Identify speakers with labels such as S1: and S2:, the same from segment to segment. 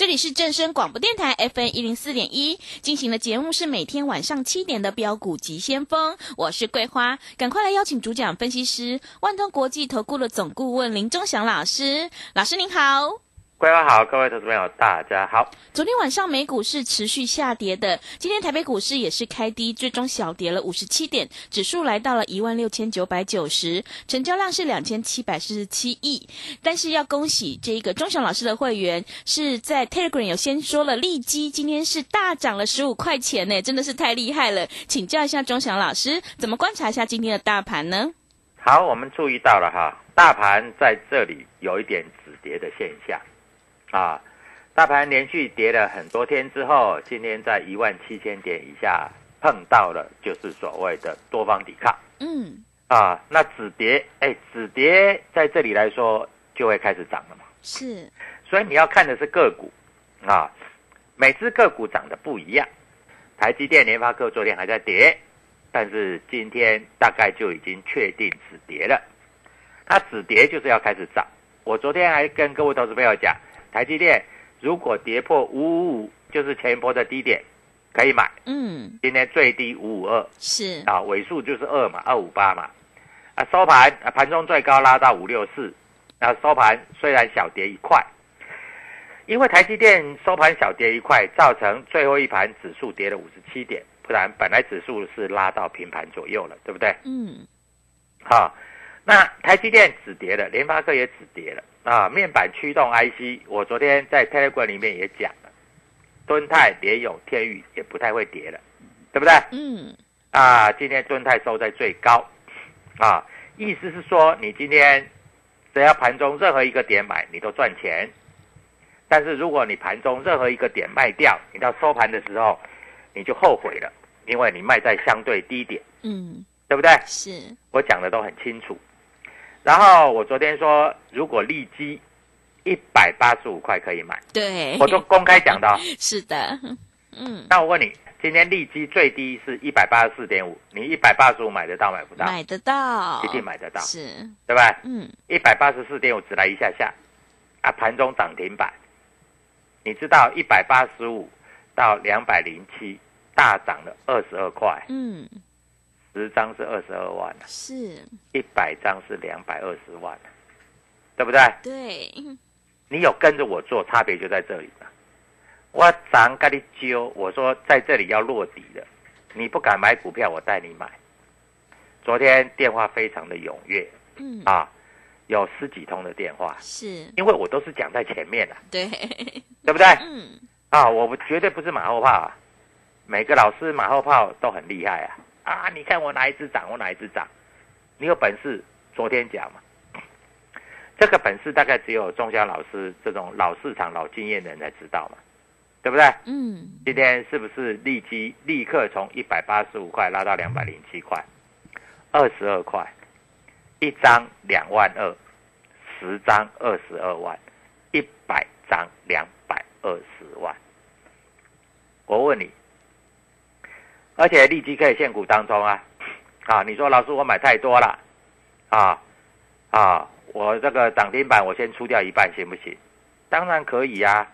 S1: 这里是正声广播电台 FM 一零四点一进行的节目是每天晚上七点的标股及先锋，我是桂花，赶快来邀请主讲分析师万通国际投顾的总顾问林忠祥老师，老师您好。
S2: 各位好，各位投资朋友，大家好。
S1: 昨天晚上美股是持续下跌的，今天台北股市也是开低，最终小跌了五十七点，指数来到了一万六千九百九十，成交量是两千七百四十七亿。但是要恭喜这一个钟祥老师的会员是在 Telegram 有先说了，利基今天是大涨了十五块钱呢，真的是太厉害了。请教一下钟祥老师，怎么观察一下今天的大盘呢？
S2: 好，我们注意到了哈，大盘在这里有一点止跌的现象。啊，大盘连续跌了很多天之后，今天在一万七千点以下碰到了，就是所谓的多方抵抗。
S1: 嗯，
S2: 啊，那止跌，哎，止跌在这里来说就会开始涨了嘛。
S1: 是，
S2: 所以你要看的是个股啊，每只个股涨的不一样。台积电、联发科昨天还在跌，但是今天大概就已经确定止跌了。它止跌就是要开始涨。我昨天还跟各位投资朋友讲。台积电如果跌破五五五，就是前一波的低点，可以买。
S1: 嗯，
S2: 今天最低五五二，
S1: 是
S2: 啊，尾数就是二嘛，二五八嘛。啊，收盘啊，盘中最高拉到五六四，啊，收盘虽然小跌一块，因为台积电收盘小跌一块，造成最后一盘指数跌了五十七点，不然本来指数是拉到平盘左右了，对不对？
S1: 嗯，
S2: 好，那台积电止跌了，联发科也止跌了。啊，面板驱动 IC，我昨天在 Telegram 里面也讲了，敦泰、联咏、天宇也不太会跌了，对不对？
S1: 嗯。
S2: 啊，今天敦泰收在最高，啊，意思是说你今天只要盘中任何一个点买，你都赚钱。但是如果你盘中任何一个点卖掉，你到收盘的时候你就后悔了，因为你卖在相对低点，
S1: 嗯，
S2: 对不对？
S1: 是
S2: 我讲的都很清楚。然后我昨天说，如果利基一百八十五块可以买，
S1: 对，
S2: 我都公开讲的。
S1: 是的，嗯。
S2: 那我问你，今天利基最低是一百八十四点五，你一百八十五买得到买不到？
S1: 买得到，
S2: 一定买得到，
S1: 是，
S2: 对吧？
S1: 嗯。
S2: 一百八十四点五只来一下下，啊，盘中涨停板，你知道一百八十五到两百零七大涨了二十二块，
S1: 嗯。
S2: 十张是二十二万
S1: 是
S2: 一百张是两百二十万对不对？
S1: 对，
S2: 你有跟着我做，差别就在这里了。我涨跟你揪，我说在这里要落底的，你不敢买股票，我带你买。昨天电话非常的踊跃，
S1: 嗯
S2: 啊，有十几通的电话，
S1: 是
S2: 因为我都是讲在前面的，
S1: 对，
S2: 对不对？
S1: 嗯
S2: 啊，我绝对不是马后炮啊，每个老师马后炮都很厉害啊。啊！你看我哪一只涨，我哪一只涨？你有本事昨天讲嘛？这个本事大概只有钟祥老师这种老市场、老经验的人才知道嘛，对不对？
S1: 嗯，
S2: 今天是不是立即立刻从一百八十五块拉到两百零七块，二十二块，一张两万二，十张二十二万，一百张两百二十万。我问你，而且立即可以现股当中啊，啊，你说老师我买太多了，啊啊，我这个涨停板我先出掉一半行不行？当然可以呀、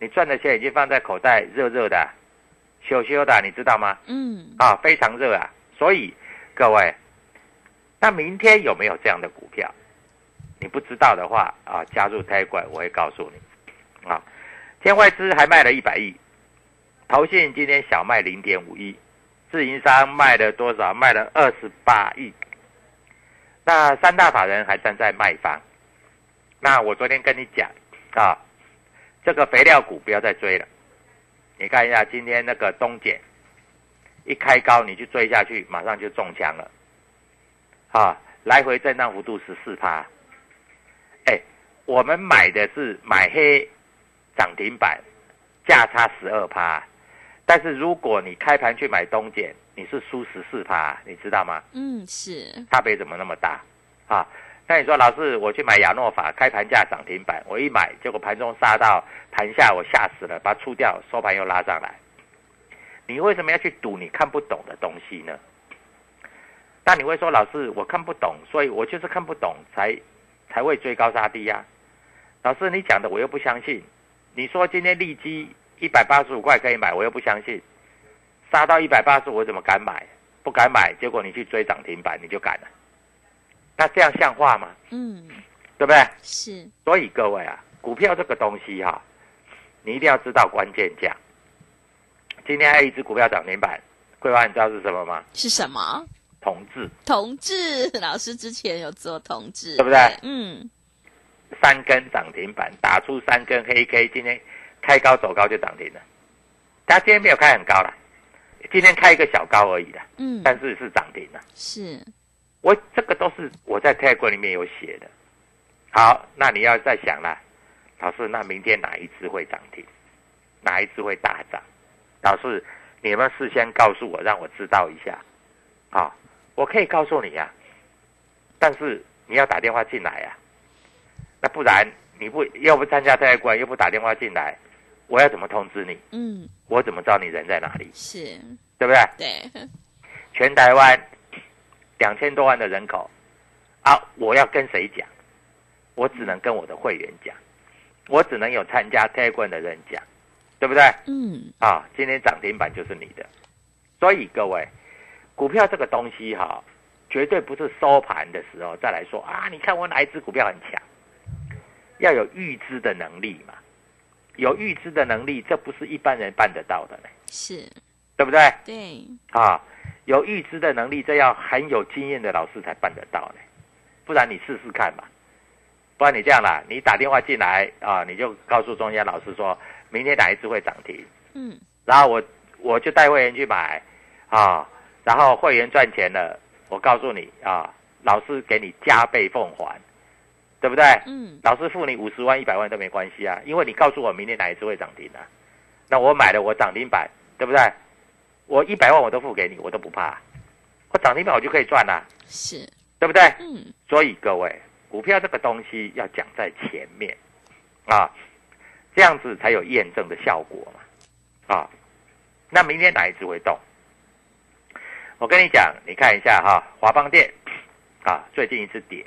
S2: 你赚的钱已经放在口袋，热热的，羞羞的，你知道吗？
S1: 嗯，
S2: 啊，非常热啊！所以各位，那明天有没有这样的股票？你不知道的话啊，加入泰管我会告诉你。啊，天外资还卖了一百亿，投信今天小卖零点五亿，自营商卖了多少？卖了二十八亿。那三大法人还站在卖方。那我昨天跟你讲啊，这个肥料股不要再追了。你看一下今天那个东碱，一开高你去追下去，马上就中枪了。啊，来回震荡幅度十四趴。哎，我们买的是买黑涨停板，价差十二趴。但是如果你开盘去买东碱，你是输十四趴，你知道吗？
S1: 嗯，是，
S2: 差别怎么那么大啊？那你说老师，我去买亚诺法，开盘价涨停板，我一买，结果盘中杀到盘下，我吓死了，把它出掉，收盘又拉上来。你为什么要去赌你看不懂的东西呢？那你会说，老师，我看不懂，所以我就是看不懂，才才会追高杀低呀、老师，你讲的我又不相信。你说今天利基一百八十五块可以买，我又不相信。杀到一百八十，我怎么敢买？不敢买，结果你去追涨停板，你就敢了。那这样像话吗？
S1: 嗯，
S2: 对不对？
S1: 是，
S2: 所以各位啊，股票这个东西哈、你一定要知道关键价。今天还有一只股票涨停板，桂花，你知道是什么吗？
S1: 是什么？
S2: 同志
S1: 同志，老师之前有做同志，
S2: 对不对
S1: 嗯，
S2: 三根涨停板，打出三根黑 K，今天开高走高就涨停了。它今天没有开很高了，今天开一个小高而已的，
S1: 嗯，
S2: 但是是涨停了。
S1: 是，
S2: 我这个都是我在泰国里面有写的。好，那你要再想了，老师，那明天哪一只会涨停？哪一只会大涨？老师，你们事先告诉我，让我知道一下。啊，我可以告诉你呀、但是你要打电话进来呀、那不然你不要不参加泰国又不打电话进来，我要怎么通知你？
S1: 嗯，
S2: 我怎么知道你人在哪里？
S1: 是，
S2: 对不对？
S1: 对，
S2: 全台湾两千多万的人口啊，我要跟谁讲？我只能跟我的会员讲，我只能有参加 a g 的人讲，对不对？
S1: 嗯，
S2: 啊，今天涨停板就是你的，所以各位，股票这个东西哈、绝对不是收盘的时候再来说啊，你看我哪一只股票很强，要有预知的能力嘛，有预知的能力，这不是一般人办得到的呢，
S1: 是，
S2: 对不对？
S1: 对，
S2: 啊，有预知的能力，这要很有经验的老师才办得到呢。不然你试试看吧。不然你这样啦，你打电话进来啊，你就告诉中间老师说，明天哪一只会涨停，
S1: 嗯，
S2: 然后我我就带会员去买啊，然后会员赚钱了，我告诉你啊，老师给你加倍奉还，对不对？
S1: 嗯，
S2: 老师付你五十万、一百万都没关系啊，因为你告诉我明天哪一只会涨停啊，那我买了我涨停板，对不对？我一百万我都付给你，我都不怕，我涨停板我就可以赚啦、
S1: 是，
S2: 对不对？
S1: 嗯，
S2: 所以各位，股票这个东西要讲在前面啊，这样子才有验证的效果嘛啊。那明天哪一只会动？我跟你讲，你看一下哈，华邦电啊，最近一次跌，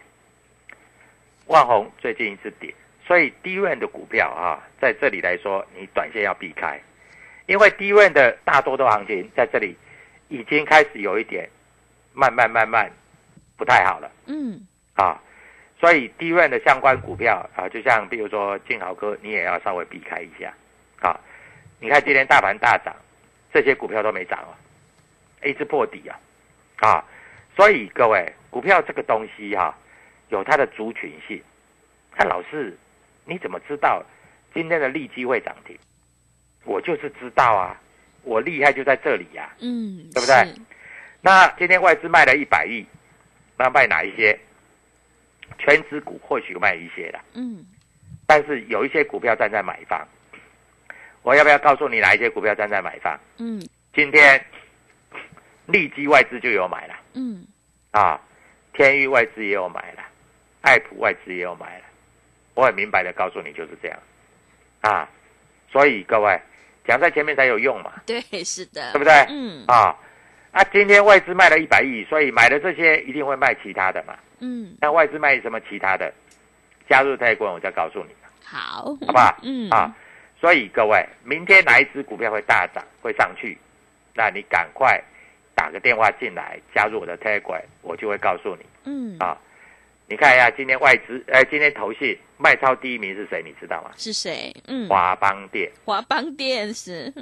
S2: 万红最近一次跌，所以低润的股票啊，在这里来说，你短线要避开，因为低润的大多头行情在这里已经开始有一点慢慢慢慢不太好了。
S1: 嗯，
S2: 啊，所以低润的相关股票啊，就像比如说金豪哥，你也要稍微避开一下啊。你看今天大盘大涨，这些股票都没涨哦，一直破底啊啊。所以各位，股票这个东西哈、有它的族群性。那老师，你怎么知道今天的利基会涨停？我就是知道啊，我厉害就在这里呀、
S1: 嗯，
S2: 对不对？那今天外资卖了一百亿，那卖哪一些？全指股或许卖一些啦，
S1: 嗯，
S2: 但是有一些股票站在买方。我要不要告诉你哪一些股票站在买方？
S1: 嗯，
S2: 今天利基外资就有买了
S1: 嗯，
S2: 啊，天域外资也有买了爱普外资也有买了，我很明白的告诉你就是这样，啊，所以各位讲在前面才有用嘛，
S1: 对，是的，
S2: 对不对？
S1: 嗯
S2: 啊，啊，今天外资卖了一百亿，所以买的这些一定会卖其他的嘛。
S1: 嗯，
S2: 那外资卖什么其他的？加入泰国，我再告诉你，
S1: 好，
S2: 好不好？
S1: 嗯
S2: 啊，所以各位，明天哪一只股票会大涨，会上去？那你赶快打个电话进来加入我的 Telegram，我就会告诉你
S1: 嗯，
S2: 啊。你看一下今天外资，呃，今天投信卖超第一名是谁？你知道吗？
S1: 是谁？嗯，
S2: 华邦店。
S1: 华邦电是，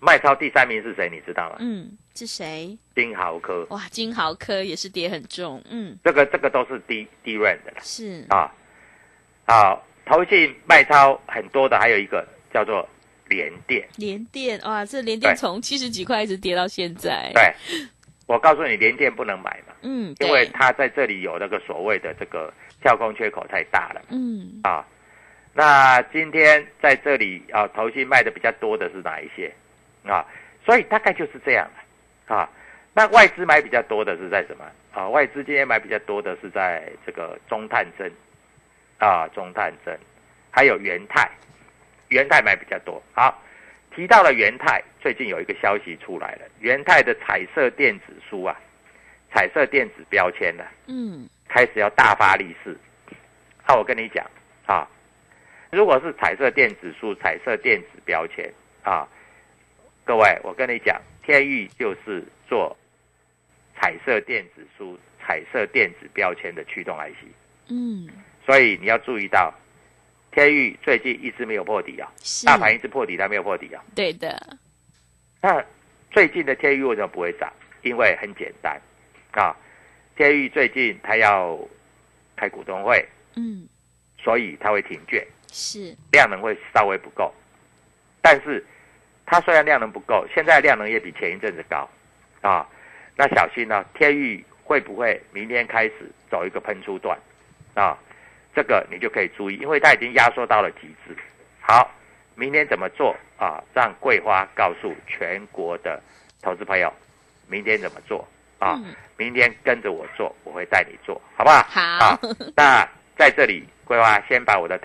S2: 卖超第三名是谁？你知道吗？
S1: 嗯，是谁？
S2: 金豪科。
S1: 哇，金豪科也是跌很重，嗯，
S2: 这个这个都是低低润的啦
S1: 是，
S2: 啊。好，投信卖超很多的，还有一个叫做联电。
S1: 联电，哇，这联电
S2: 对
S1: 从七十几块一直跌到现在，
S2: 对，我告诉你，联电不能买嘛，
S1: 嗯，
S2: 因为它在这里有那个所谓的这个跳空缺口太大了
S1: 嗯，
S2: 啊。那今天在这里啊，投信卖的比较多的是哪一些啊？所以大概就是这样啊。那外资买比较多的是在什么啊？外资今天买比较多的是在这个中探针啊，中探针，还有元泰，元泰买比较多。好，提到了元泰，最近有一个消息出来了，元泰的彩色电子书啊，彩色电子标签呢、
S1: 嗯，
S2: 开始要大发利市。那我跟你讲啊，如果是彩色电子书、彩色电子标签啊，各位，我跟你讲，天域就是做彩色电子书、彩色电子标签的驱动 IC，
S1: 嗯，
S2: 所以你要注意到，天域最近一直没有破底啊，
S1: 是，
S2: 大盘一直破底，它没有破底啊。
S1: 对的，
S2: 那最近的天域为什么不会涨？因为很简单啊，天域最近它要开股东会，
S1: 嗯，
S2: 所以它会停券，
S1: 是，
S2: 量能会稍微不够。但是它虽然量能不够，现在量能也比前一阵子高啊。那小心呢、天域会不会明天开始走一个喷出段啊？这个你就可以注意，因为它已经压缩到了极致。好，明天怎么做啊？让桂花告诉全国的投资朋友，明天怎么做啊？
S1: 嗯
S2: 明天跟着我做，我会带你做，好不好？
S1: 好
S2: 啊，那在这里，桂花先把我的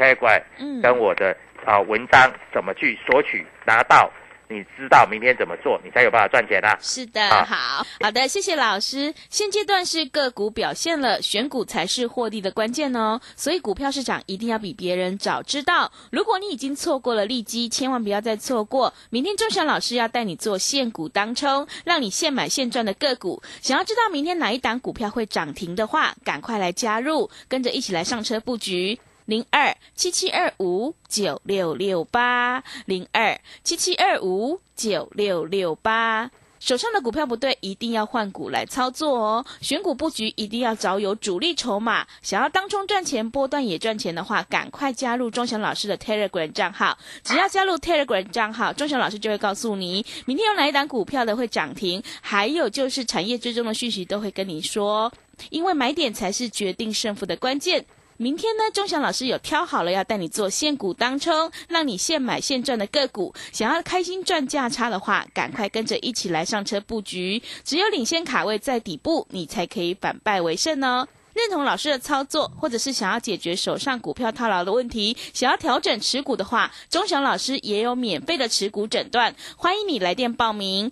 S1: 嗯，
S2: 跟我的啊文章怎么去索取拿到，你知道明天怎么做，你才有办法赚钱啊。
S1: 是的，
S2: 啊
S1: 好好的，谢谢老师。现阶段是个股表现了，选股才是获利的关键哦。所以股票市场一定要比别人早知道。如果你已经错过了利基，千万不要再错过。明天钟祥老师要带你做现股当冲，让你现买现赚的个股。想要知道明天哪一档股票会涨停的话，赶快来加入，跟着一起来上车布局。零二七七二五九六六八零二七七二五九六六八。手上的股票不对，一定要换股来操作哦。选股布局一定要找有主力筹码，想要当冲赚钱、波段也赚钱的话，赶快加入钟祥老师的 Telegram 账号。只要加入 Telegram 账号，钟祥老师就会告诉你明天有哪一档股票的会涨停，还有就是产业追踪的讯息都会跟你说。因为买点才是决定胜负的关键。明天呢，钟祥老师有挑好了要带你做现股当冲，让你现买现赚的个股。想要开心赚价差的话，赶快跟着一起来上车布局。只有领先卡位在底部，你才可以反败为胜哦。认同老师的操作，或者是想要解决手上股票套牢的问题，想要调整持股的话，钟祥老师也有免费的持股诊断，欢迎你来电报名。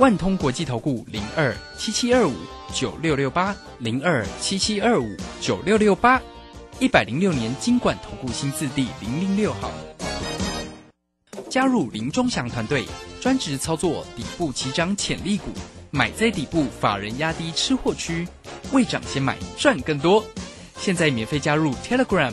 S3: 万通国际投顾零二七七二五九六六八零二七七二五九六六八，一百零六年经管投顾新字第零零六号。加入林中祥团队，专职操作底部起涨潜力股，买在底部，法人压低吃货区，未涨先买赚更多。现在免费加入 Telegram，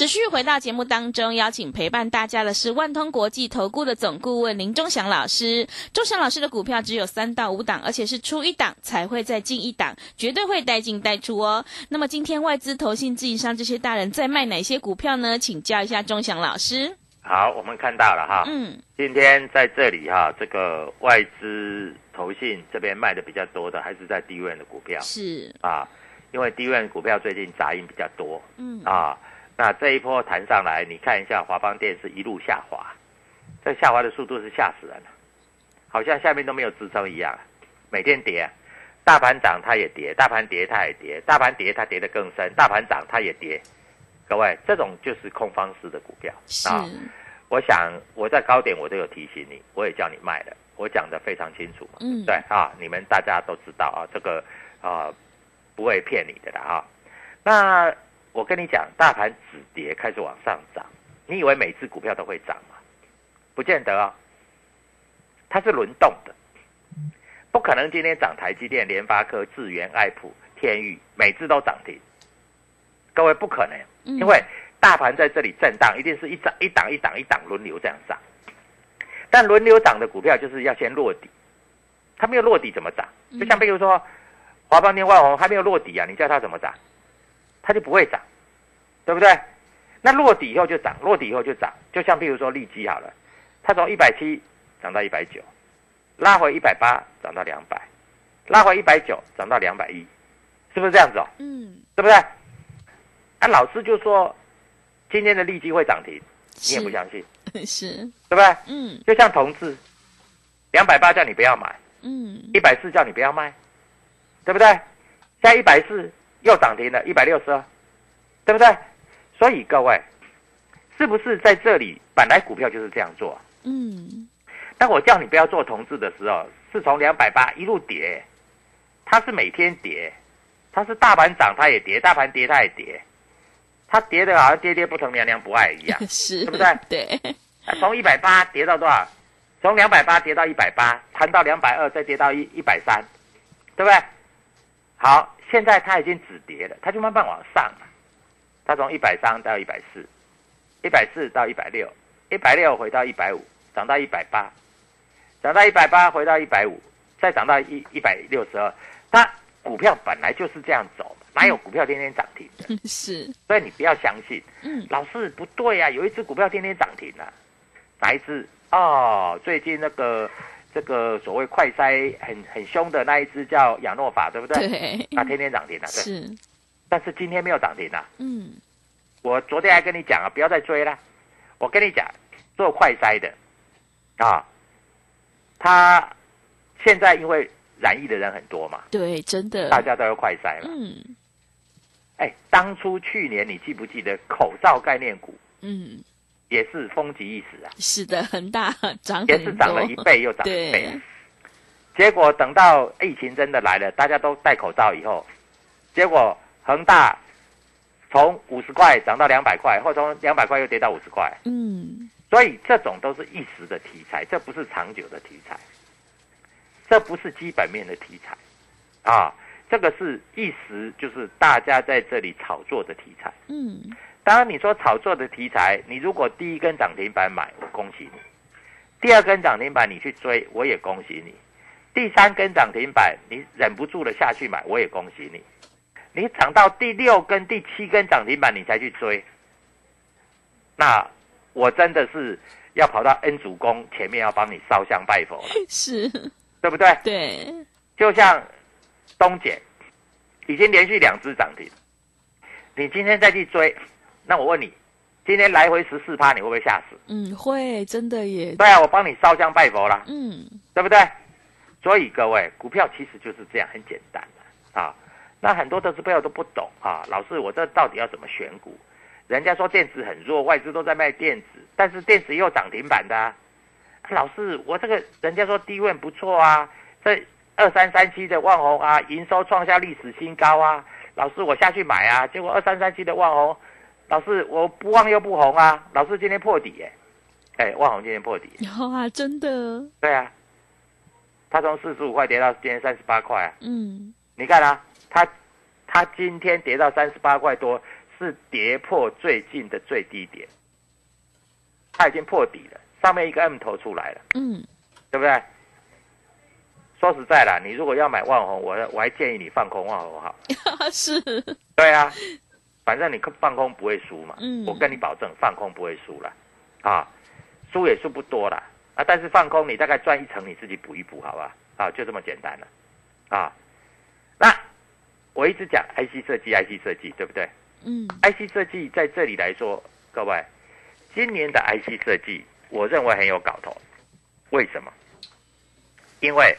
S1: 持续回到节目当中，邀请陪伴大家的是万通国际投顾的总顾问林忠祥老师。忠祥老师的股票只有三到五档，而且是出一档才会再进一档，绝对会带进带出哦。那么今天外资、投信、自营商这些大人在卖哪些股票呢？请教一下忠祥老师。
S2: 好，我们看到了哈，
S1: 嗯，
S2: 今天在这里哈，这个外资、投信这边卖的比较多的，还是在低位的股票
S1: 是，
S2: 啊，因为低位股票最近杂音比较多
S1: 嗯，
S2: 啊。那这一波弹上来，你看一下华邦电是一路下滑，这下滑的速度是吓死人了，好像下面都没有支撑一样，每天跌，大盘涨它也跌，大盘跌它也跌，大盘跌它跌得更深，大盘涨它也跌。各位，这种就是空方式的股票
S1: 是，
S2: 啊。我想我在高点我都有提醒你，我也叫你卖了，我讲的非常清楚嘛。
S1: 嗯，
S2: 对啊，你们大家都知道啊，这个啊不会骗你的啦啊。那我跟你讲，大盘止跌开始往上涨，你以为每只股票都会涨吗？不见得啊，它是轮动的，不可能今天涨台积电、联发科、智源、爱普、天宇，每只都涨停。各位不可能，
S1: 嗯
S2: 因为大盘在这里震荡，一定是一涨一档一档一档轮流这样涨。但轮流涨的股票就是要先落底，它没有落底怎么涨？就像比如说华邦电、万宏还没有落底啊，你叫它怎么涨？它就不会涨，对不对？那落底以后就涨，落底以后就涨。就像譬如说利基好了，它从一百七涨到一百九，拉回一百八涨到两百，拉回一百九涨到两百一，是不是这样子哦？
S1: 嗯，
S2: 对不对？啊，老师就说今天的利基会涨停，你也不相信，
S1: 是，
S2: 对不对？
S1: 嗯
S2: 就像同志，两百八叫你不要买，
S1: 嗯，
S2: 一百四叫你不要卖，对不对？现在一百四又涨停了，一百六十二，对不对？所以各位，是不是在这里本来股票就是这样做？
S1: 嗯，
S2: 当我叫你不要做同志的时候，是从两百八一路跌，它是每天跌，它是大盘涨它也跌，大盘跌它也跌，它跌的好像跌跌不疼娘娘不爱一样，
S1: 是，
S2: 对不对
S1: 对，
S2: 啊从一百八跌到多少？从两百八跌到一百八，弹到两百二，再跌到一一百三，对不对？好，现在它已经止跌了，它就慢慢往上了。它从一百三到一百四，一百四到一百六，一百六回到一百五，涨到一百八，涨到一百八回到一百五，再涨到一一百六十二。它股票本来就是这样走，哪有股票天天涨停的？
S1: 是，
S2: 所以你不要相信。
S1: 嗯，
S2: 老师不对啊，有一只股票天天涨停啊，哪一只？哦，最近那个这个所谓快筛很很凶的那一只叫亚诺法，对不对？
S1: 对，
S2: 那天天涨停啊，对。
S1: 是，
S2: 但是今天没有涨停啊。
S1: 嗯，
S2: 我昨天还跟你讲啊，不要再追了。我跟你讲，做快筛的啊，他现在因为染疫的人很多嘛，
S1: 对，真的，
S2: 大家都要快筛了。
S1: 嗯
S2: 哎，当初去年你记不记得口罩概念股
S1: 嗯，
S2: 也是风极一时啊？
S1: 是的，恒大，涨
S2: 也，是涨了一倍又涨一倍。
S1: 对，
S2: 结果等到疫情真的来了，大家都戴口罩以后，结果恒大从五十块涨到两百块，或从两百块又跌到五十块，
S1: 嗯，
S2: 所以这种都是一时的题材，这不是长久的题材，这不是基本面的题材。啊，这个是一时就是大家在这里炒作的题材。
S1: 嗯，
S2: 当然，你说炒作的题材，你如果第一根涨停板买，我恭喜你；第二根涨停板你去追，我也恭喜你；第三根涨停板你忍不住了下去买，我也恭喜你。你涨到第六根、第七根涨停板你才去追，那我真的是要跑到恩主公前面要帮你烧香拜佛了，
S1: 是，
S2: 对不对？
S1: 对，
S2: 就像东碱已经连续两只涨停，你今天再去追，那我问你，今天来回十四趴，你会不会吓死？
S1: 嗯，会，真的耶，
S2: 对啊，我帮你烧香拜佛啦，
S1: 嗯，
S2: 对不对？所以各位，股票其实就是这样，很简单的啊。那很多投资朋友都不懂啊，老师，我这到底要怎么选股？人家说电子很弱，外资都在卖电子，但是电子也有涨停板的啊。老师，我这个人家说低位不错啊，这二三三七的万红啊，营收创下历史新高啊。老师，我下去买啊，结果二三三七的万红，老师我不旺又不红啊。老师今天破底耶、哎，万红今天破底，
S1: 有啊，真的，
S2: 对啊，他从四十五块跌到今天三十八块啊，
S1: 嗯，
S2: 你看啊，他他今天跌到三十八块多，是跌破最近的最低点，他已经破底了，上面一个 M 头出来了，
S1: 嗯，
S2: 对不对？说实在啦，你如果要买万红，我我还建议你放空万红好。
S1: 是，
S2: 对啊，反正你放空不会输嘛，
S1: 嗯
S2: 我跟你保证放空不会输了，啊，输也输不多了，啊，但是放空你大概赚一成，你自己补一补，好吧？啊，就这么简单了，啊，那我一直讲 IC 设计，IC 设计，对不对
S1: 嗯
S2: ，？IC 设计在这里来说，各位，今年的 IC 设计，我认为很有搞头，为什么？因为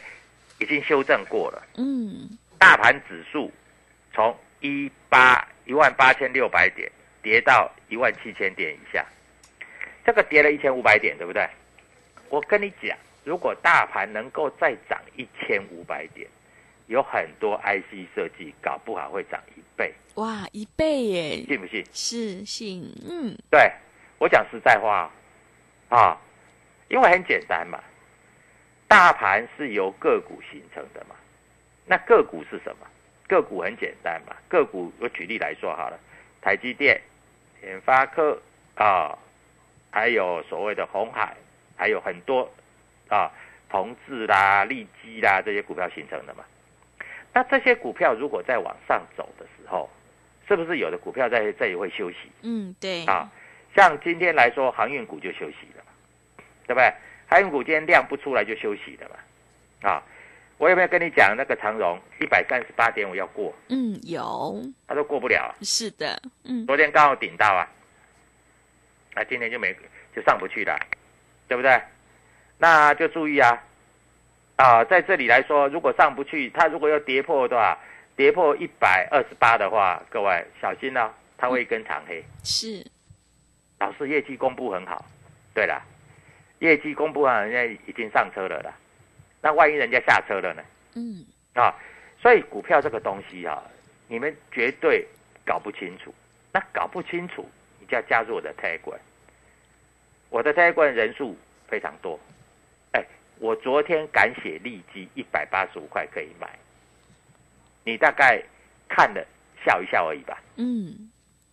S2: 已经修正过了。
S1: 嗯，
S2: 大盘指数从一八一万八千六百点跌到一万七千点以下，这个跌了一千五百点，对不对？我跟你讲，如果大盘能够再涨一千五百点，有很多 IC 设计搞不好会涨一倍，
S1: 哇，一倍耶，
S2: 信不信？
S1: 是信，嗯，
S2: 对我讲实在话啊，因为很简单嘛，大盘是由个股形成的嘛。那个股是什么？个股很简单嘛，个股我举例来说好了，台积电、联发科啊，还有所谓的红海，还有很多啊，同志啦、利基啦这些股票形成的嘛。那这些股票如果在往上走的时候，是不是有的股票在这里会休息？
S1: 嗯，对，
S2: 啊，像今天来说，航运股就休息了嘛，对不对？航运股今天量不出来就休息了嘛，啊，我有没有跟你讲那个长荣一百三十八点五要过，
S1: 嗯，有，
S2: 他说过不了。啊，
S1: 是的，嗯，
S2: 昨天刚好顶到啊，那今天就没就上不去了，对不对？那就注意啊，啊，在这里来说，如果上不去，它如果要跌破的话，跌破一百二十八的话，各位小心哦，它会一根长黑。
S1: 是，
S2: 老师业绩公布很好，对了，业绩公布啊，人家已经上车了啦。那万一人家下车了呢？
S1: 嗯，
S2: 啊，所以股票这个东西啊，你们绝对搞不清楚。那搞不清楚，你就要加入我的 Telegram。我的 Telegram 人数非常多，哎，我昨天敢写利基一百八十五块可以买，你大概看了笑一笑而已吧。
S1: 嗯，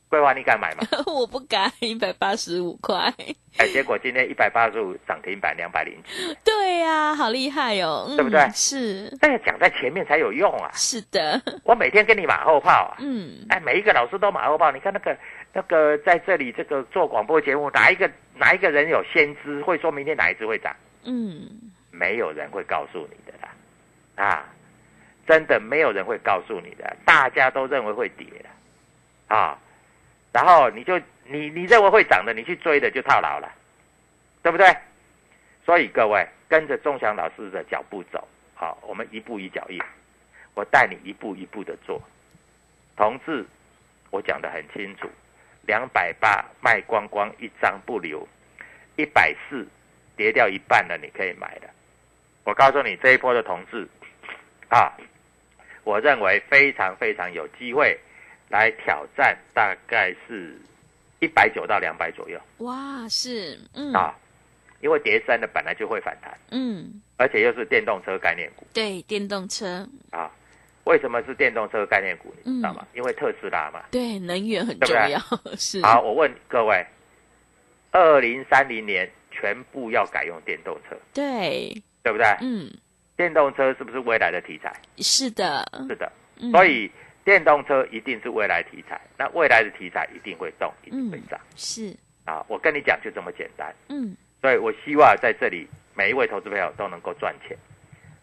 S2: 桂花，你敢买吗？
S1: 我不敢，一百八十五块，
S2: 哎，结果今天一百八十五涨停板两百零七，
S1: 对呀、好厉害哦，嗯
S2: 对不对？
S1: 是，
S2: 但要讲在前面才有用啊！
S1: 是的，
S2: 我每天跟你马后炮啊，
S1: 嗯，
S2: 哎，每一个老师都马后炮。你看那个那个在这里这个做广播节目，哪一个哪一个人有先知，会说明天哪一只会涨？
S1: 嗯，
S2: 没有人会告诉你的啦，啊，真的没有人会告诉你的，大家都认为会跌的，啊，然后你就你你认为会涨的，你去追的就套牢了，对不对？所以各位跟着钟祥老师的脚步走，好，我们一步一脚印，我带你一步一步的做。同志，我讲的很清楚，两百八卖光光，一张不留，一百四跌掉一半了，你可以买的。我告诉你，这一波的同志啊，我认为非常非常有机会来挑战，大概是一百九到两百左右
S1: 哇，是，嗯，
S2: 啊，因为叠山的本来就会反弹，
S1: 嗯，
S2: 而且又是电动车概念股
S1: 对，电动车，
S2: 啊。为什么是电动车概念股？你知道
S1: 嗯
S2: 吗？因为特斯拉嘛。
S1: 对，能源很重要，是，
S2: 好，我问各位，二零三零年全部要改用电动车，
S1: 对，
S2: 对不对？
S1: 嗯，
S2: 电动车是不是未来的题材？
S1: 是的，
S2: 是的，
S1: 嗯
S2: 所以电动车一定是未来题材。那未来的题材一定会动，一定会涨、
S1: 是，
S2: 啊！我跟你讲，就这么简单。
S1: 嗯，
S2: 所以我希望在这里每一位投资朋友都能够赚钱，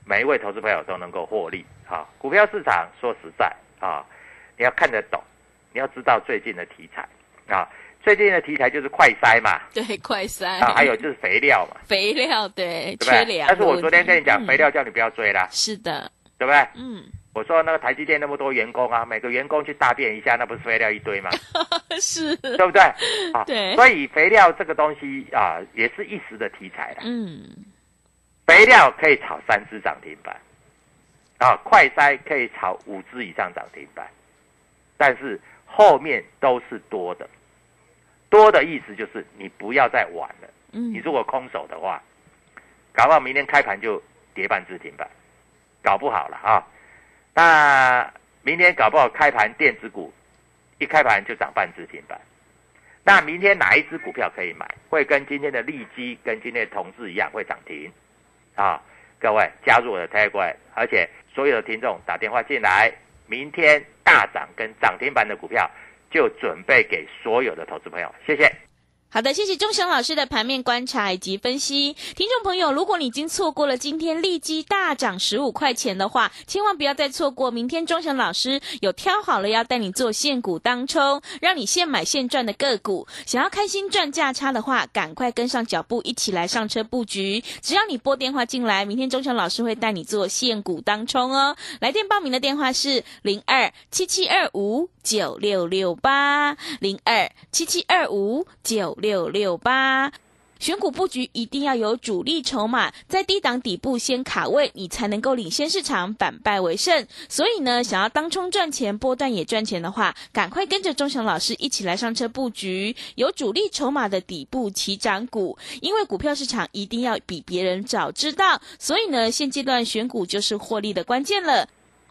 S2: 每一位投资朋友都能够获利。啊，股票市场说实在啊，你要看得懂，你要知道最近的题材啊。最近的题材就是快筛嘛，
S1: 对，快筛
S2: 啊，还有就是肥料嘛，
S1: 肥料，对？缺粮，
S2: 但是我昨天跟你讲，
S1: 嗯
S2: 肥料叫你不要追啦，
S1: 是的，
S2: 对不对？
S1: 嗯，
S2: 我说那个台积电那么多员工啊，每个员工去大便一下，那不是肥料一堆吗？
S1: 是，
S2: 对不对？啊，
S1: 对
S2: 所以肥料这个东西啊，也是一时的题材了。
S1: 嗯，
S2: 肥料可以炒三只涨停板，啊，快筛可以炒五只以上涨停板，但是后面都是多的。多的意思就是你不要再玩了，
S1: 嗯
S2: 你如果空手的话，搞不好明天开盘就跌半只停板，搞不好了啊。那明天搞不好开盘电子股一开盘就涨半只停板。那明天哪一只股票可以买？会跟今天的利基、跟今天的同志一样会涨停啊！各位加入我的 Telegram，而且所有的听众打电话进来，明天大涨跟涨停板的股票就准备给所有的投资朋友，谢谢。
S1: 好的，谢谢钟祥老师的盘面观察以及分析。听众朋友，如果你已经错过了今天利基大涨十五块钱的话，千万不要再错过。明天钟祥老师有挑好了要带你做现股当冲，让你现买现赚的个股。想要开心赚价差的话，赶快跟上脚步，一起来上车布局。只要你拨电话进来，明天钟祥老师会带你做现股当冲哦。来电报名的电话是零二七七二五九六六八零二七七二五九六六八。选股布局一定要有主力筹码，在低档底部先卡位，你才能够领先市场，反败为胜。所以呢，想要当冲赚钱、波段也赚钱的话，赶快跟着钟祥老师一起来上车布局有主力筹码的底部起涨股。因为股票市场一定要比别人早知道，所以呢，现阶段选股就是获利的关键了。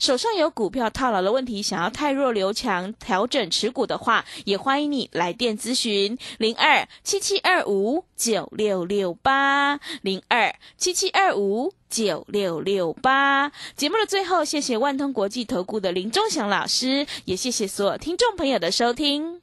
S1: 手上有股票套牢的问题，想要太弱留强、调整持股的话，也欢迎你来电咨询零二七七二五九六六八零二七七二五九六六八。节目的最后，谢谢万通国际投顾的林忠祥老师，也谢谢所有听众朋友的收听。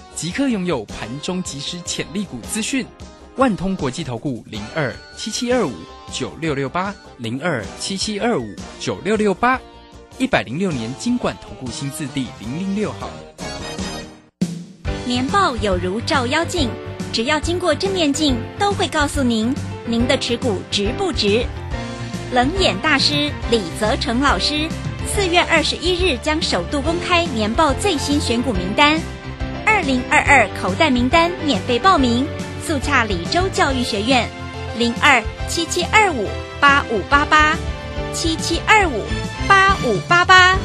S3: 即刻拥有盘中即时潜力股资讯。万通国际投顾零二七七二五九六六八零二七七二五九六六八，一百零六年经管投顾新字第零零六号。
S4: 年报有如照妖镜，只要经过正面镜，都会告诉您您的持股值不值。冷眼大师李泽成老师四月二十一日将首度公开年报最新选股名单，二零二二口袋名单免费报名，速洽李州教育学院零二七七二五八五八八七七二五八五八八。